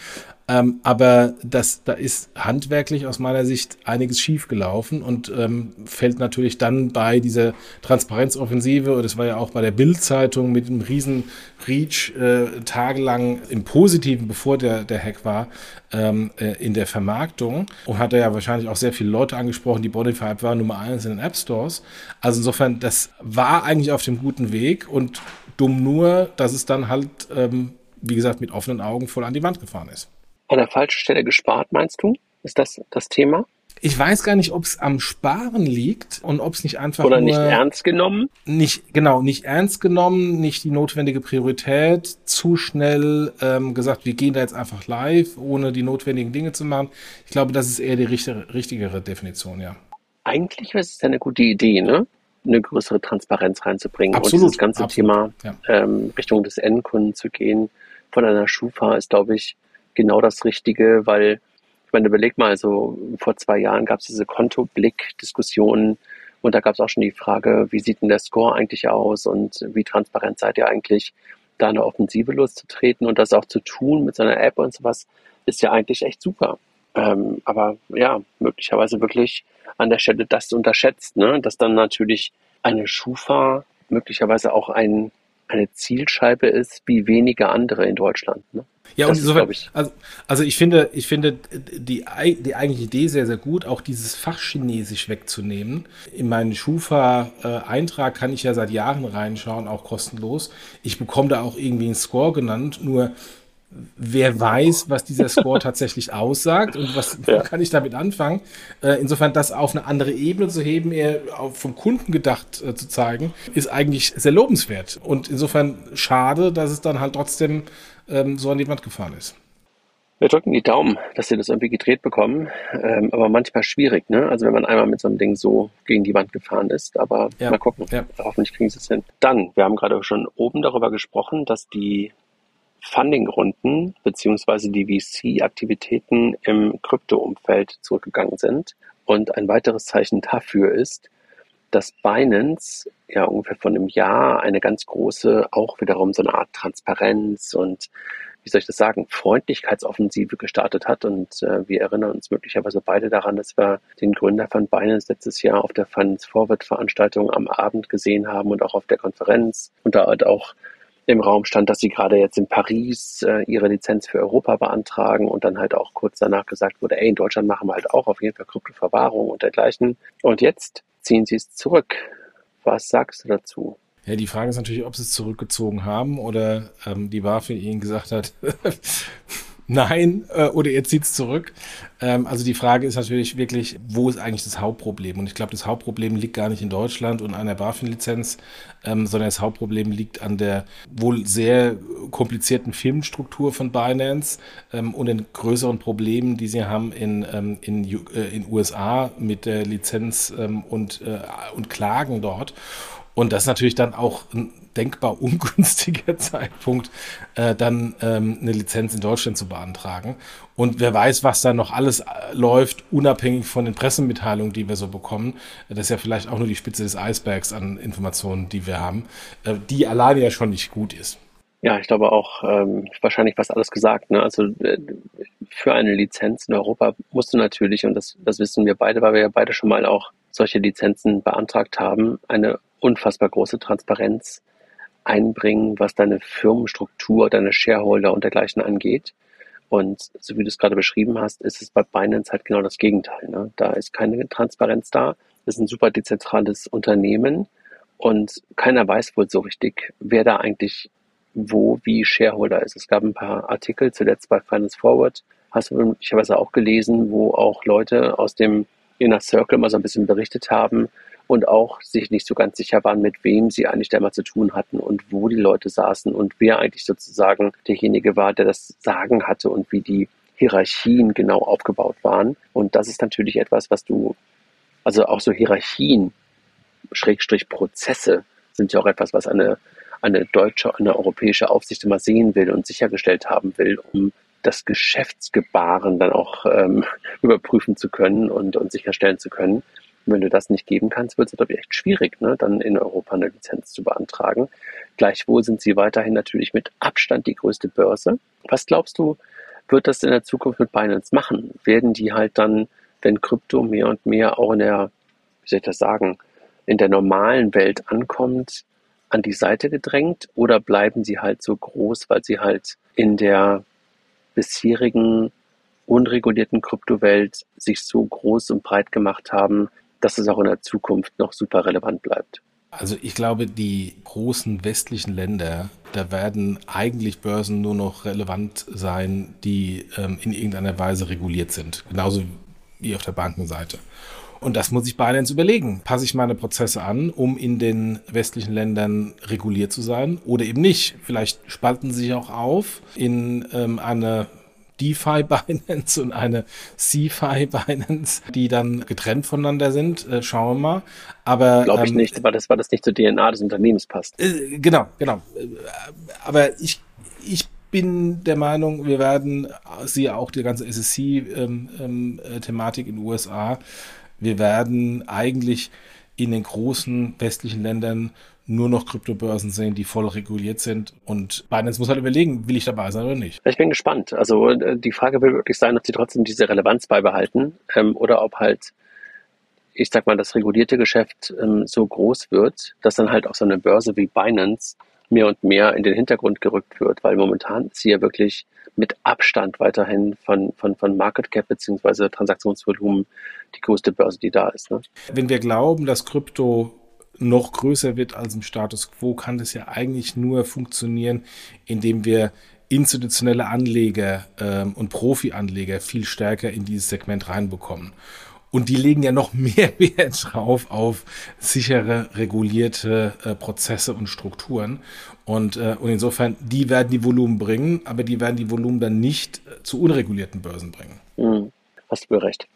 Ähm, aber das, da ist handwerklich aus meiner Sicht einiges schiefgelaufen und ähm, fällt natürlich dann bei dieser Transparenzoffensive, und das war ja auch bei der Bild-Zeitung mit einem riesen Reach äh, tagelang im Positiven, bevor der, der Hack war, ähm, äh, in der Vermarktung und hat er ja wahrscheinlich auch sehr viele Leute angesprochen, die Bodify war Nummer eins in den App Stores. Also insofern, das war eigentlich auf dem guten Weg und dumm nur, dass es dann halt, ähm, wie gesagt, mit offenen Augen voll an die Wand gefahren ist an der falschen Stelle gespart, meinst du? Ist das das Thema? Ich weiß gar nicht, ob es am Sparen liegt und ob es nicht einfach oder nicht ernst genommen. Nicht genau, nicht ernst genommen, nicht die notwendige Priorität, zu schnell ähm, gesagt, wir gehen da jetzt einfach live, ohne die notwendigen Dinge zu machen. Ich glaube, das ist eher die richtige, richtigere Definition, ja. Eigentlich ist es ja eine gute Idee, ne? Eine größere Transparenz reinzubringen absolut, und das ganze absolut, Thema ja. ähm, Richtung des Endkunden zu gehen von einer Schufa ist, glaube ich, genau das Richtige, weil ich meine, überleg mal, also vor zwei Jahren gab es diese Kontoblick-Diskussionen und da gab es auch schon die Frage, wie sieht denn der Score eigentlich aus und wie transparent seid ihr eigentlich, da eine Offensive loszutreten und das auch zu tun mit so einer App und sowas, ist ja eigentlich echt super. Ähm, aber ja, möglicherweise wirklich an der Stelle das unterschätzt, ne? dass dann natürlich eine Schufa möglicherweise auch ein, eine Zielscheibe ist, wie wenige andere in Deutschland. Ne? Ja, und insofern, ich. Also, also ich finde, ich finde die, die eigentliche Idee sehr, sehr gut, auch dieses Fachchinesisch wegzunehmen. In meinen Schufa-Eintrag kann ich ja seit Jahren reinschauen, auch kostenlos. Ich bekomme da auch irgendwie einen Score genannt, nur wer weiß, was dieser Score tatsächlich aussagt und was ja. kann ich damit anfangen. Äh, insofern das auf eine andere Ebene zu heben, eher vom Kunden gedacht äh, zu zeigen, ist eigentlich sehr lobenswert. Und insofern schade, dass es dann halt trotzdem ähm, so an die Wand gefahren ist. Wir drücken die Daumen, dass sie das irgendwie gedreht bekommen, ähm, aber manchmal schwierig, ne? Also wenn man einmal mit so einem Ding so gegen die Wand gefahren ist, aber ja. mal gucken. Ja. Hoffentlich kriegen sie es hin. Dann, wir haben gerade schon oben darüber gesprochen, dass die Funding-Runden beziehungsweise die VC-Aktivitäten im Krypto-Umfeld zurückgegangen sind. Und ein weiteres Zeichen dafür ist, dass Binance ja ungefähr vor einem Jahr eine ganz große, auch wiederum so eine Art Transparenz und wie soll ich das sagen, Freundlichkeitsoffensive gestartet hat. Und äh, wir erinnern uns möglicherweise beide daran, dass wir den Gründer von Binance letztes Jahr auf der Finance Forward Veranstaltung am Abend gesehen haben und auch auf der Konferenz. Und da halt auch im Raum stand, dass sie gerade jetzt in Paris äh, ihre Lizenz für Europa beantragen und dann halt auch kurz danach gesagt wurde, ey, in Deutschland machen wir halt auch auf jeden Fall Kryptoverwahrung und dergleichen. Und jetzt ziehen sie es zurück. Was sagst du dazu? Ja, die Frage ist natürlich, ob sie es zurückgezogen haben oder ähm, die BaFin ihnen gesagt hat, nein, äh, oder ihr zieht es zurück. Ähm, also die Frage ist natürlich wirklich, wo ist eigentlich das Hauptproblem? Und ich glaube, das Hauptproblem liegt gar nicht in Deutschland und an der BaFin-Lizenz, ähm, sondern das Hauptproblem liegt an der wohl sehr komplizierten Firmenstruktur von Binance ähm, und den größeren Problemen, die sie haben in ähm, in, äh, in USA mit der Lizenz ähm, und, äh, und Klagen dort. Und das ist natürlich dann auch ein denkbar ungünstiger Zeitpunkt, äh, dann ähm, eine Lizenz in Deutschland zu beantragen. Und wer weiß, was da noch alles äh, läuft, unabhängig von den Pressemitteilungen, die wir so bekommen. Das ist ja vielleicht auch nur die Spitze des Eisbergs an Informationen, die wir haben, äh, die alleine ja schon nicht gut ist. Ja, ich glaube auch, ähm, wahrscheinlich fast alles gesagt. Ne? Also äh, für eine Lizenz in Europa musst du natürlich, und das, das wissen wir beide, weil wir ja beide schon mal auch solche Lizenzen beantragt haben, eine unfassbar große Transparenz einbringen, was deine Firmenstruktur, deine Shareholder und dergleichen angeht. Und so wie du es gerade beschrieben hast, ist es bei Binance halt genau das Gegenteil. Ne? Da ist keine Transparenz da. Es ist ein super dezentrales Unternehmen und keiner weiß wohl so richtig, wer da eigentlich wo wie Shareholder ist. Es gab ein paar Artikel zuletzt bei Finance Forward, hast du möglicherweise auch gelesen, wo auch Leute aus dem Inner Circle mal so ein bisschen berichtet haben, und auch sich nicht so ganz sicher waren, mit wem sie eigentlich da mal zu tun hatten und wo die Leute saßen und wer eigentlich sozusagen derjenige war, der das Sagen hatte und wie die Hierarchien genau aufgebaut waren. Und das ist natürlich etwas, was du, also auch so Hierarchien, Schrägstrich Prozesse, sind ja auch etwas, was eine, eine deutsche, eine europäische Aufsicht immer sehen will und sichergestellt haben will, um das Geschäftsgebaren dann auch ähm, überprüfen zu können und, und sicherstellen zu können. Wenn du das nicht geben kannst, wird es natürlich echt schwierig, ne, dann in Europa eine Lizenz zu beantragen. Gleichwohl sind sie weiterhin natürlich mit Abstand die größte Börse. Was glaubst du, wird das in der Zukunft mit Binance machen? Werden die halt dann, wenn Krypto mehr und mehr auch in der, wie soll ich das sagen, in der normalen Welt ankommt, an die Seite gedrängt oder bleiben sie halt so groß, weil sie halt in der bisherigen unregulierten Kryptowelt sich so groß und breit gemacht haben, dass es auch in der Zukunft noch super relevant bleibt. Also ich glaube, die großen westlichen Länder, da werden eigentlich Börsen nur noch relevant sein, die ähm, in irgendeiner Weise reguliert sind. Genauso wie auf der Bankenseite. Und das muss ich Binance überlegen. Passe ich meine Prozesse an, um in den westlichen Ländern reguliert zu sein oder eben nicht? Vielleicht spalten sie sich auch auf in ähm, eine DeFi Binance und eine CeFi Binance, die dann getrennt voneinander sind. Äh, schauen wir mal. Aber glaube ich ähm, nicht, weil das, weil das nicht zur DNA des Unternehmens passt. Äh, genau, genau. Äh, aber ich, ich bin der Meinung, wir werden, siehe auch die ganze SSC-Thematik ähm, ähm, äh, in den USA, wir werden eigentlich in den großen westlichen Ländern nur noch Kryptobörsen sehen, die voll reguliert sind. Und Binance muss halt überlegen, will ich dabei sein oder nicht. Ich bin gespannt. Also äh, die Frage will wirklich sein, ob sie trotzdem diese Relevanz beibehalten ähm, oder ob halt, ich sag mal, das regulierte Geschäft ähm, so groß wird, dass dann halt auch so eine Börse wie Binance mehr und mehr in den Hintergrund gerückt wird, weil momentan ist sie ja wirklich mit Abstand weiterhin von, von, von Market Cap bzw. Transaktionsvolumen die größte Börse, die da ist. Ne? Wenn wir glauben, dass Krypto noch größer wird als im Status quo, kann das ja eigentlich nur funktionieren, indem wir institutionelle Anleger ähm, und Profi-Anleger viel stärker in dieses Segment reinbekommen. Und die legen ja noch mehr Wert drauf auf sichere, regulierte äh, Prozesse und Strukturen. Und, äh, und insofern, die werden die Volumen bringen, aber die werden die Volumen dann nicht äh, zu unregulierten Börsen bringen. Mhm. Hast du recht.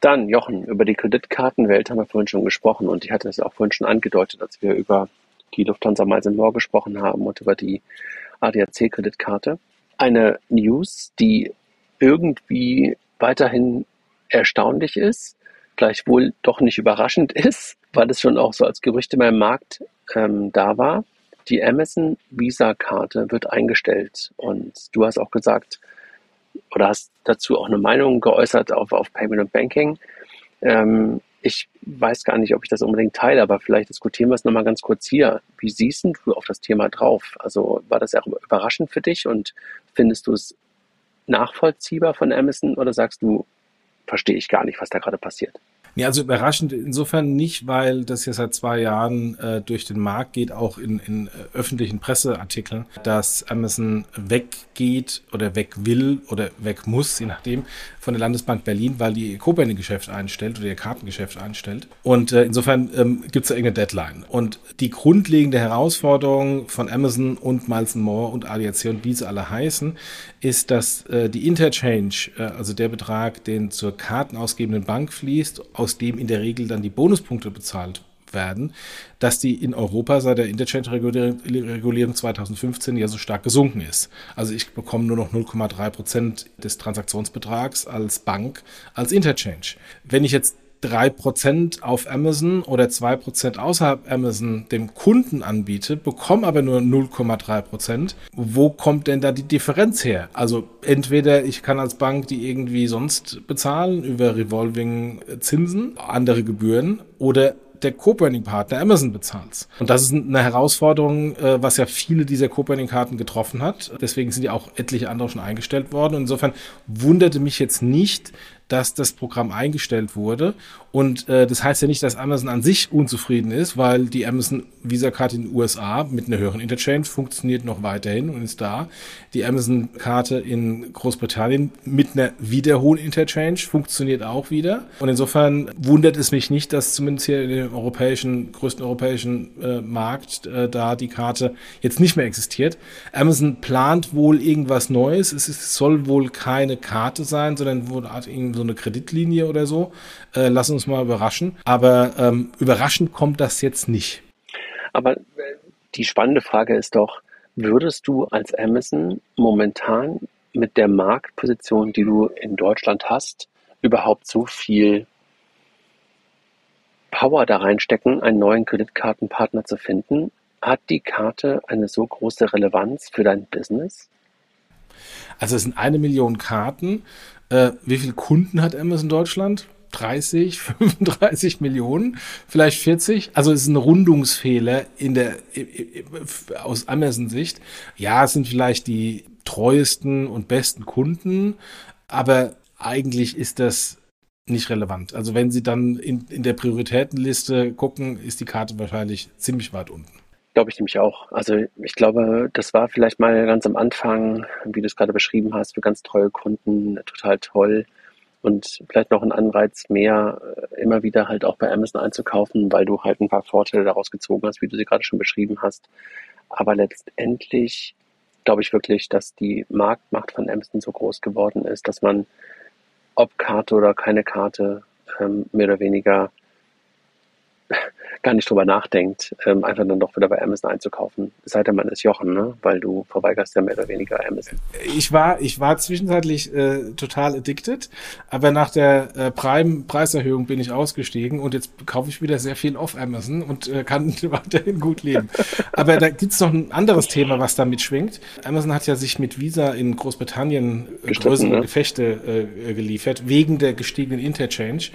Dann, Jochen, über die Kreditkartenwelt haben wir vorhin schon gesprochen und ich hatte es auch vorhin schon angedeutet, als wir über die Lufthansa Miles More gesprochen haben und über die ADAC-Kreditkarte. Eine News, die irgendwie weiterhin erstaunlich ist, gleichwohl doch nicht überraschend ist, weil es schon auch so als Gerüchte beim Markt ähm, da war. die Amazon Visa-Karte wird eingestellt und du hast auch gesagt oder hast dazu auch eine Meinung geäußert auf, auf Payment und Banking. Ähm, ich weiß gar nicht, ob ich das unbedingt teile, aber vielleicht diskutieren wir es nochmal ganz kurz hier. Wie siehst du auf das Thema drauf? Also war das auch überraschend für dich und findest du es nachvollziehbar von Amazon oder sagst du, verstehe ich gar nicht, was da gerade passiert? Ja, also überraschend insofern nicht, weil das ja seit zwei Jahren äh, durch den Markt geht, auch in, in äh, öffentlichen Presseartikeln, dass Amazon weggeht oder weg will oder weg muss, je nachdem, von der Landesbank Berlin, weil die ihr Co-Banking-Geschäft einstellt oder ihr Kartengeschäft einstellt. Und äh, insofern ähm, gibt es da irgendeine Deadline. Und die grundlegende Herausforderung von Amazon und Miles More und ADAC und wie sie alle heißen, ist, dass äh, die Interchange, äh, also der Betrag, den zur kartenausgebenden Bank fließt, aus dem in der Regel dann die Bonuspunkte bezahlt werden, dass die in Europa seit der Interchange-Regulierung 2015 ja so stark gesunken ist. Also ich bekomme nur noch 0,3 Prozent des Transaktionsbetrags als Bank als Interchange. Wenn ich jetzt 3% auf Amazon oder 2% außerhalb Amazon dem Kunden anbiete, bekomme aber nur 0,3%. Wo kommt denn da die Differenz her? Also entweder ich kann als Bank die irgendwie sonst bezahlen über Revolving Zinsen, andere Gebühren oder der Co-Branding-Partner Amazon bezahlt. Und das ist eine Herausforderung, äh, was ja viele dieser Co-Branding-Karten getroffen hat. Deswegen sind ja auch etliche andere schon eingestellt worden. Und insofern wunderte mich jetzt nicht, dass das Programm eingestellt wurde. Und äh, das heißt ja nicht, dass Amazon an sich unzufrieden ist, weil die Amazon Visa-Karte in den USA mit einer höheren Interchange funktioniert noch weiterhin und ist da. Die Amazon-Karte in Großbritannien mit einer wieder hohen Interchange funktioniert auch wieder. Und insofern wundert es mich nicht, dass zumindest hier in dem europäischen, größten europäischen äh, Markt äh, da die Karte jetzt nicht mehr existiert. Amazon plant wohl irgendwas Neues. Es ist, soll wohl keine Karte sein, sondern wohl so eine Kreditlinie oder so. Äh, lass uns mal überraschen. Aber ähm, überraschend kommt das jetzt nicht. Aber äh, die spannende Frage ist doch, würdest du als Amazon momentan mit der Marktposition, die du in Deutschland hast, überhaupt so viel Power da reinstecken, einen neuen Kreditkartenpartner zu finden? Hat die Karte eine so große Relevanz für dein Business? Also es sind eine Million Karten. Äh, wie viele Kunden hat Amazon Deutschland? 30, 35 Millionen, vielleicht 40. Also es ist ein Rundungsfehler in der, aus Amazon-Sicht. Ja, es sind vielleicht die treuesten und besten Kunden, aber eigentlich ist das nicht relevant. Also wenn Sie dann in, in der Prioritätenliste gucken, ist die Karte wahrscheinlich ziemlich weit unten. Glaube ich nämlich auch. Also ich glaube, das war vielleicht mal ganz am Anfang, wie du es gerade beschrieben hast, für ganz treue Kunden total toll und vielleicht noch ein Anreiz mehr, äh, immer wieder halt auch bei Amazon einzukaufen, weil du halt ein paar Vorteile daraus gezogen hast, wie du sie gerade schon beschrieben hast. Aber letztendlich glaube ich wirklich, dass die Marktmacht von Amazon so groß geworden ist, dass man, ob Karte oder keine Karte, ähm, mehr oder weniger gar nicht drüber nachdenkt, ähm, einfach dann doch wieder bei Amazon einzukaufen. Es sei denn, man ist Jochen, ne? weil du verweigerst ja mehr oder weniger Amazon. Ich war, ich war zwischenzeitlich äh, total addicted, aber nach der äh, Prime-Preiserhöhung bin ich ausgestiegen und jetzt kaufe ich wieder sehr viel auf Amazon und äh, kann weiterhin gut leben. aber da gibt's noch ein anderes Thema, was da mitschwingt. Amazon hat ja sich mit Visa in Großbritannien äh, größere ne? Gefechte äh, geliefert, wegen der gestiegenen Interchange.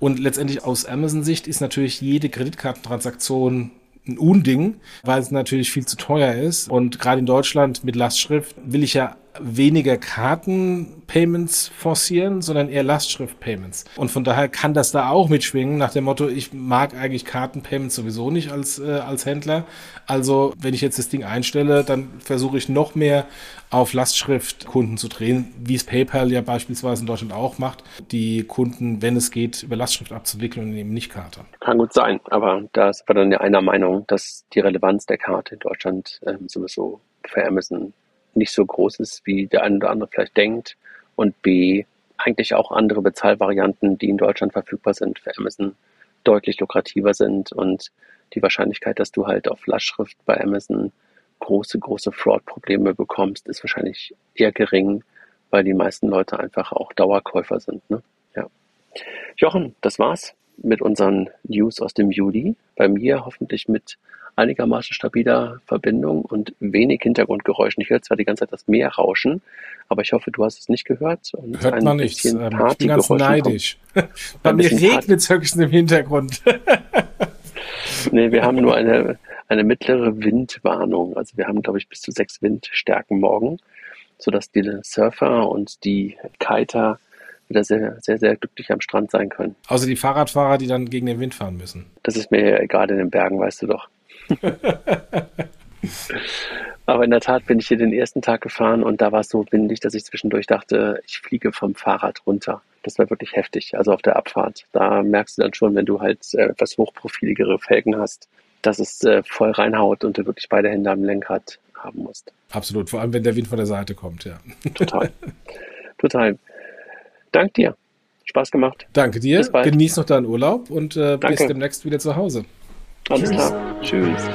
Und letztendlich aus Amazon-Sicht ist natürlich jede Kreditkartentransaktion ein Unding, weil es natürlich viel zu teuer ist. Und gerade in Deutschland mit Lastschrift will ich ja weniger Kartenpayments forcieren, sondern eher Lastschrift-Payments. Und von daher kann das da auch mitschwingen, nach dem Motto, ich mag eigentlich Kartenpayments sowieso nicht als, äh, als Händler. Also, wenn ich jetzt das Ding einstelle, dann versuche ich noch mehr auf Lastschrift-Kunden zu drehen, wie es PayPal ja beispielsweise in Deutschland auch macht, die Kunden, wenn es geht, über Lastschrift abzuwickeln und eben nicht Karte. Kann gut sein, aber da ist wir dann ja einer Meinung, dass die Relevanz der Karte in Deutschland ähm, sowieso für Amazon nicht so groß ist, wie der eine oder andere vielleicht denkt. Und B, eigentlich auch andere Bezahlvarianten, die in Deutschland verfügbar sind, für Amazon deutlich lukrativer sind. Und die Wahrscheinlichkeit, dass du halt auf Lastschrift bei Amazon große, große Fraud-Probleme bekommst, ist wahrscheinlich eher gering, weil die meisten Leute einfach auch Dauerkäufer sind. Ne? Ja. Jochen, das war's mit unseren News aus dem Juli. Bei mir hoffentlich mit einigermaßen stabiler Verbindung und wenig Hintergrundgeräuschen. Ich höre zwar die ganze Zeit das Meer rauschen, aber ich hoffe, du hast es nicht gehört. Und Hört man nicht. Ähm, ich bin ganz neidisch. Bei mir regnet es höchstens im Hintergrund. nee, wir haben nur eine, eine mittlere Windwarnung. Also wir haben, glaube ich, bis zu sechs Windstärken morgen, sodass die Surfer und die Kiter wieder sehr, sehr, sehr glücklich am Strand sein können. Außer die Fahrradfahrer, die dann gegen den Wind fahren müssen. Das ist mir egal in den Bergen, weißt du doch. Aber in der Tat bin ich hier den ersten Tag gefahren und da war es so windig, dass ich zwischendurch dachte, ich fliege vom Fahrrad runter. Das war wirklich heftig, also auf der Abfahrt. Da merkst du dann schon, wenn du halt äh, etwas hochprofiligere Felgen hast, dass es äh, voll reinhaut und du wirklich beide Hände am Lenkrad haben musst. Absolut, vor allem wenn der Wind von der Seite kommt, ja. Total. Total. Dank dir. Spaß gemacht. Danke dir. Genieß noch deinen Urlaub und äh, bis demnächst wieder zu Hause. Alles Tschüss. klar. Tschüss.